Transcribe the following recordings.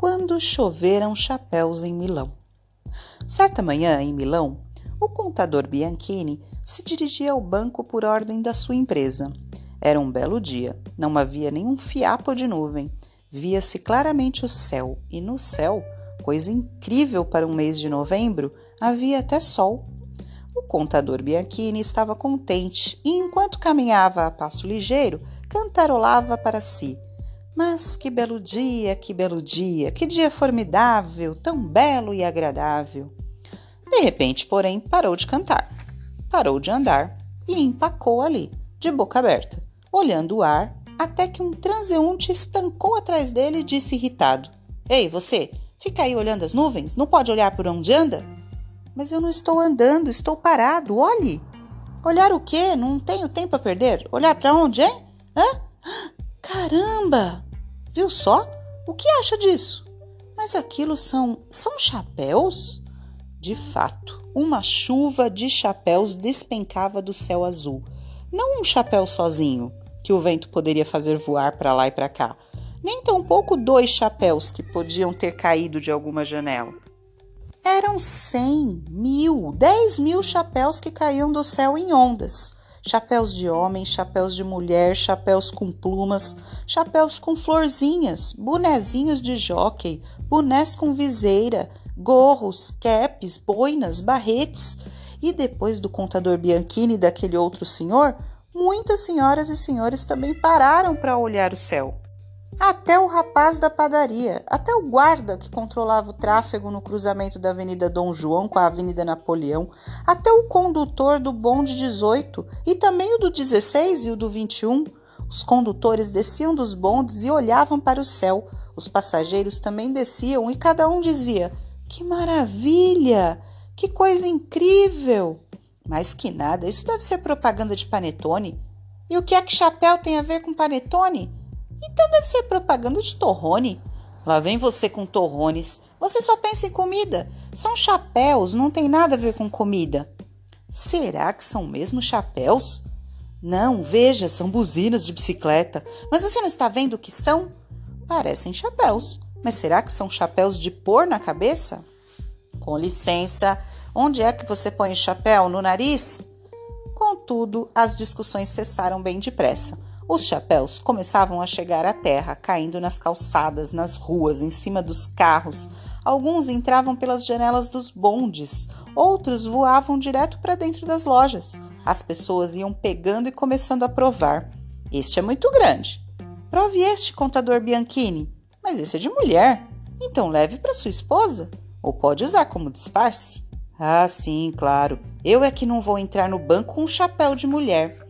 quando choveram chapéus em Milão. Certa manhã, em Milão, o contador Bianchini se dirigia ao banco por ordem da sua empresa. Era um belo dia, não havia nenhum fiapo de nuvem. Via-se claramente o céu, e no céu, coisa incrível para um mês de novembro, havia até sol. O contador Bianchini estava contente e, enquanto caminhava a passo ligeiro, cantarolava para si. Mas que belo dia, que belo dia, que dia formidável, tão belo e agradável. De repente, porém, parou de cantar, parou de andar e empacou ali, de boca aberta, olhando o ar, até que um transeunte estancou atrás dele e disse irritado: Ei, você, fica aí olhando as nuvens? Não pode olhar por onde anda? Mas eu não estou andando, estou parado, olhe. Olhar o quê? Não tenho tempo a perder. Olhar para onde, hein? Hã? Caramba! Viu só? O que acha disso? Mas aquilo são são chapéus? De fato, uma chuva de chapéus despencava do céu azul. Não um chapéu sozinho, que o vento poderia fazer voar para lá e para cá, nem tampouco dois chapéus que podiam ter caído de alguma janela. Eram cem, mil, dez mil chapéus que caíam do céu em ondas. Chapéus de homem, chapéus de mulher, chapéus com plumas, chapéus com florzinhas, bonezinhos de jockey, bonés com viseira, gorros, capes, boinas, barretes. E depois do contador Bianchini e daquele outro senhor, muitas senhoras e senhores também pararam para olhar o céu. Até o rapaz da padaria, até o guarda que controlava o tráfego no cruzamento da Avenida Dom João com a Avenida Napoleão, até o condutor do bonde 18 e também o do 16 e o do 21. Os condutores desciam dos bondes e olhavam para o céu. Os passageiros também desciam e cada um dizia: que maravilha! Que coisa incrível! Mais que nada, isso deve ser propaganda de panetone. E o que é que chapéu tem a ver com panetone? Então deve ser propaganda de torrone. Lá vem você com torrones. Você só pensa em comida. São chapéus, não tem nada a ver com comida. Será que são mesmo chapéus? Não, veja, são buzinas de bicicleta. Mas você não está vendo o que são? Parecem chapéus. Mas será que são chapéus de pôr na cabeça? Com licença, onde é que você põe o chapéu? No nariz? Contudo, as discussões cessaram bem depressa. Os chapéus começavam a chegar à terra, caindo nas calçadas, nas ruas, em cima dos carros. Alguns entravam pelas janelas dos bondes, outros voavam direto para dentro das lojas. As pessoas iam pegando e começando a provar. Este é muito grande. Prove este, contador Bianchini. Mas esse é de mulher. Então leve para sua esposa. Ou pode usar como disfarce. Ah, sim, claro. Eu é que não vou entrar no banco com um chapéu de mulher.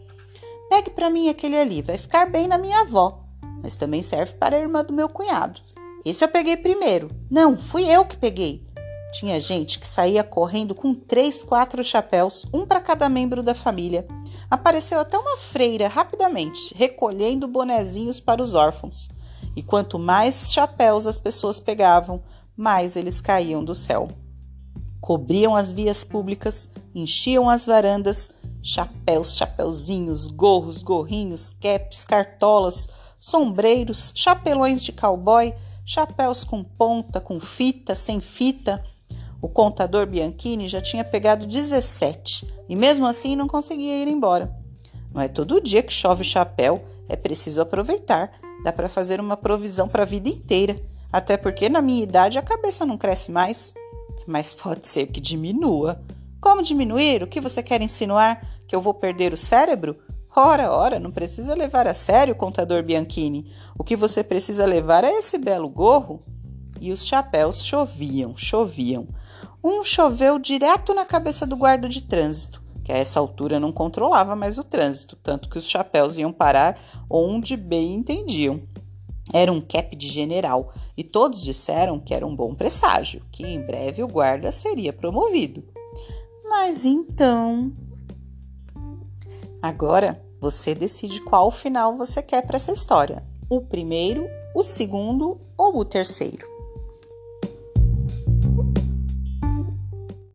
Pegue para mim aquele ali, vai ficar bem na minha avó. Mas também serve para a irmã do meu cunhado. Esse eu peguei primeiro. Não, fui eu que peguei. Tinha gente que saía correndo com três, quatro chapéus, um para cada membro da família. Apareceu até uma freira rapidamente, recolhendo bonezinhos para os órfãos. E quanto mais chapéus as pessoas pegavam, mais eles caíam do céu. Cobriam as vias públicas, enchiam as varandas, chapéus, chapeuzinhos, gorros, gorrinhos, caps, cartolas, sombreiros, chapelões de cowboy, chapéus com ponta, com fita, sem fita. O contador Bianchini já tinha pegado 17 e mesmo assim não conseguia ir embora. Não é todo dia que chove chapéu, é preciso aproveitar. Dá para fazer uma provisão para a vida inteira, até porque na minha idade a cabeça não cresce mais. Mas pode ser que diminua. Como diminuir? O que você quer insinuar? Que eu vou perder o cérebro? Ora, ora, não precisa levar a sério, contador Bianchini. O que você precisa levar é esse belo gorro. E os chapéus choviam, choviam. Um choveu direto na cabeça do guarda de trânsito que a essa altura não controlava mais o trânsito, tanto que os chapéus iam parar onde bem entendiam. Era um cap de general e todos disseram que era um bom presságio, que em breve o guarda seria promovido. Mas então. Agora você decide qual final você quer para essa história: o primeiro, o segundo ou o terceiro.